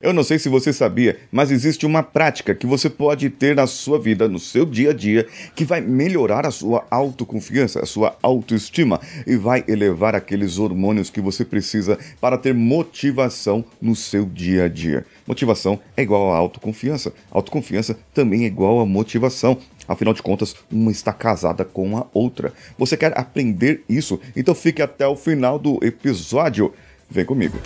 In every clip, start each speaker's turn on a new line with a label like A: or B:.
A: Eu não sei se você sabia, mas existe uma prática que você pode ter na sua vida, no seu dia a dia, que vai melhorar a sua autoconfiança, a sua autoestima e vai elevar aqueles hormônios que você precisa para ter motivação no seu dia a dia. Motivação é igual a autoconfiança. Autoconfiança também é igual a motivação. Afinal de contas, uma está casada com a outra. Você quer aprender isso? Então fique até o final do episódio. Vem comigo.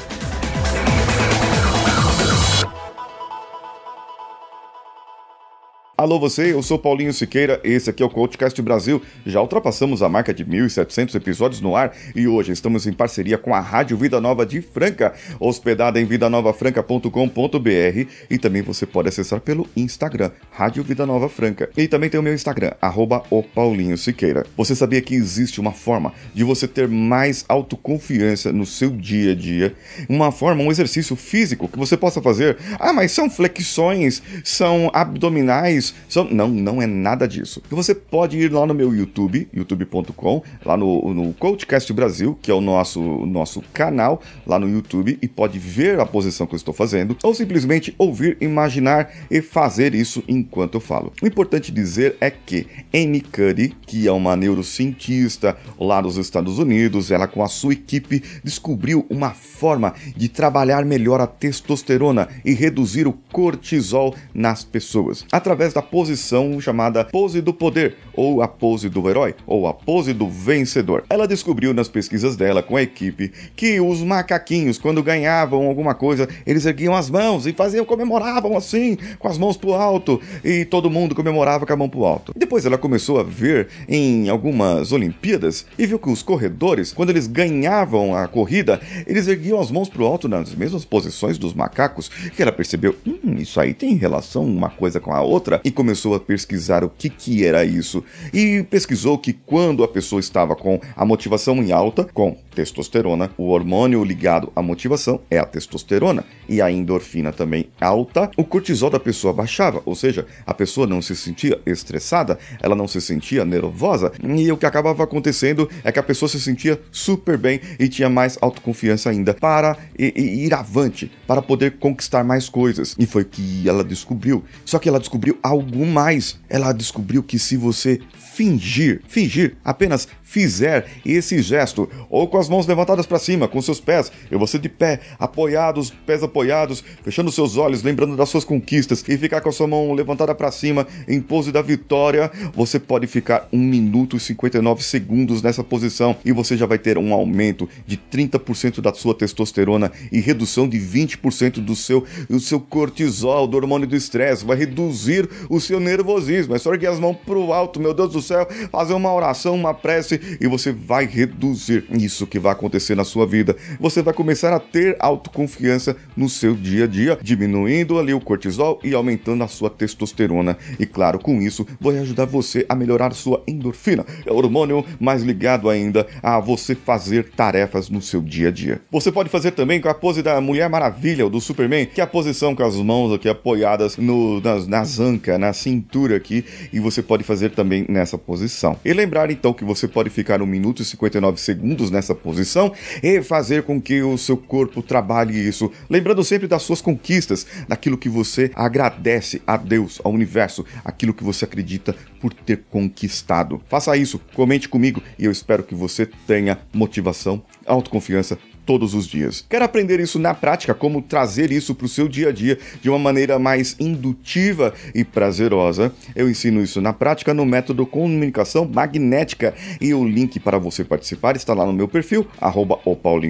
A: Alô você, eu sou Paulinho Siqueira, esse aqui é o Coachcast Brasil. Já ultrapassamos a marca de 1.700 episódios no ar e hoje estamos em parceria com a Rádio Vida Nova de Franca, hospedada em vidanovafranca.com.br e também você pode acessar pelo Instagram, Rádio Vida Nova Franca. E também tem o meu Instagram, arroba o Paulinho Siqueira. Você sabia que existe uma forma de você ter mais autoconfiança no seu dia a dia? Uma forma, um exercício físico que você possa fazer? Ah, mas são flexões, são abdominais, não, não é nada disso. Você pode ir lá no meu YouTube, youtube.com, lá no, no Coachcast Brasil, que é o nosso, nosso canal lá no YouTube, e pode ver a posição que eu estou fazendo, ou simplesmente ouvir, imaginar e fazer isso enquanto eu falo. O importante dizer é que Amy Cuddy, que é uma neurocientista lá dos Estados Unidos, ela com a sua equipe descobriu uma forma de trabalhar melhor a testosterona e reduzir o cortisol nas pessoas através da posição chamada pose do poder, ou a pose do herói, ou a pose do vencedor. Ela descobriu nas pesquisas dela com a equipe que os macaquinhos, quando ganhavam alguma coisa, eles erguiam as mãos e faziam, comemoravam assim, com as mãos pro alto, e todo mundo comemorava com a mão pro alto. Depois ela começou a ver em algumas Olimpíadas e viu que os corredores, quando eles ganhavam a corrida, eles erguiam as mãos pro alto nas mesmas posições dos macacos, que ela percebeu, hum, isso aí tem relação uma coisa com a outra, e começou a pesquisar o que, que era isso. E pesquisou que quando a pessoa estava com a motivação em alta, com testosterona, o hormônio ligado à motivação é a testosterona, e a endorfina também alta, o cortisol da pessoa baixava, ou seja, a pessoa não se sentia estressada, ela não se sentia nervosa, e o que acabava acontecendo é que a pessoa se sentia super bem e tinha mais autoconfiança ainda para ir avante, para poder conquistar mais coisas. E foi que ela descobriu. Só que ela descobriu algo mais. Ela descobriu que se você fingir, fingir, apenas fizer esse gesto, ou com as mãos levantadas para cima, com seus pés, e você de pé, apoiados, pés apoiados, fechando seus olhos, lembrando das suas conquistas, e ficar com a sua mão levantada para cima, em pose da vitória, você pode ficar 1 minuto e 59 segundos nessa posição, e você já vai ter um aumento de 30% da sua testosterona e redução de 20% do seu, do seu cortisol, do hormônio do estresse, vai reduzir o seu nervosismo, é só erguer as mãos pro alto, meu Deus do céu, fazer uma oração, uma prece e você vai reduzir isso que vai acontecer na sua vida. Você vai começar a ter autoconfiança no seu dia a dia, diminuindo ali o cortisol e aumentando a sua testosterona. E claro, com isso, vai ajudar você a melhorar sua endorfina, é hormônio mais ligado ainda a você fazer tarefas no seu dia a dia. Você pode fazer também com a pose da Mulher Maravilha ou do Superman, que é a posição com as mãos aqui apoiadas no, nas, nas ancas, na cintura aqui, e você pode fazer também nessa posição. E lembrar então que você pode ficar 1 minuto e 59 segundos nessa posição e fazer com que o seu corpo trabalhe isso, lembrando sempre das suas conquistas, daquilo que você agradece a Deus, ao universo, aquilo que você acredita por ter conquistado. Faça isso, comente comigo e eu espero que você tenha motivação, autoconfiança todos os dias. Quer aprender isso na prática, como trazer isso para o seu dia a dia de uma maneira mais indutiva e prazerosa? Eu ensino isso na prática no método Comunicação Magnética e o link para você participar está lá no meu perfil, arroba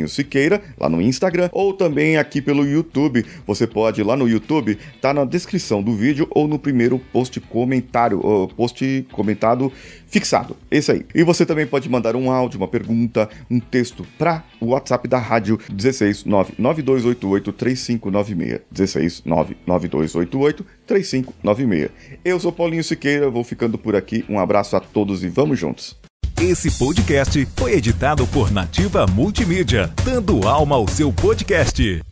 A: Siqueira, lá no Instagram, ou também aqui pelo YouTube. Você pode ir lá no YouTube, tá na descrição do vídeo ou no primeiro post comentário, post comentado fixado. Esse aí. E você também pode mandar um áudio, uma pergunta, um texto para o WhatsApp da rádio 16 99288 3596. 16 99288 3596. Eu sou Paulinho Siqueira, vou ficando por aqui. Um abraço a todos e vamos juntos.
B: Esse podcast foi editado por Nativa Multimídia, dando alma ao seu podcast.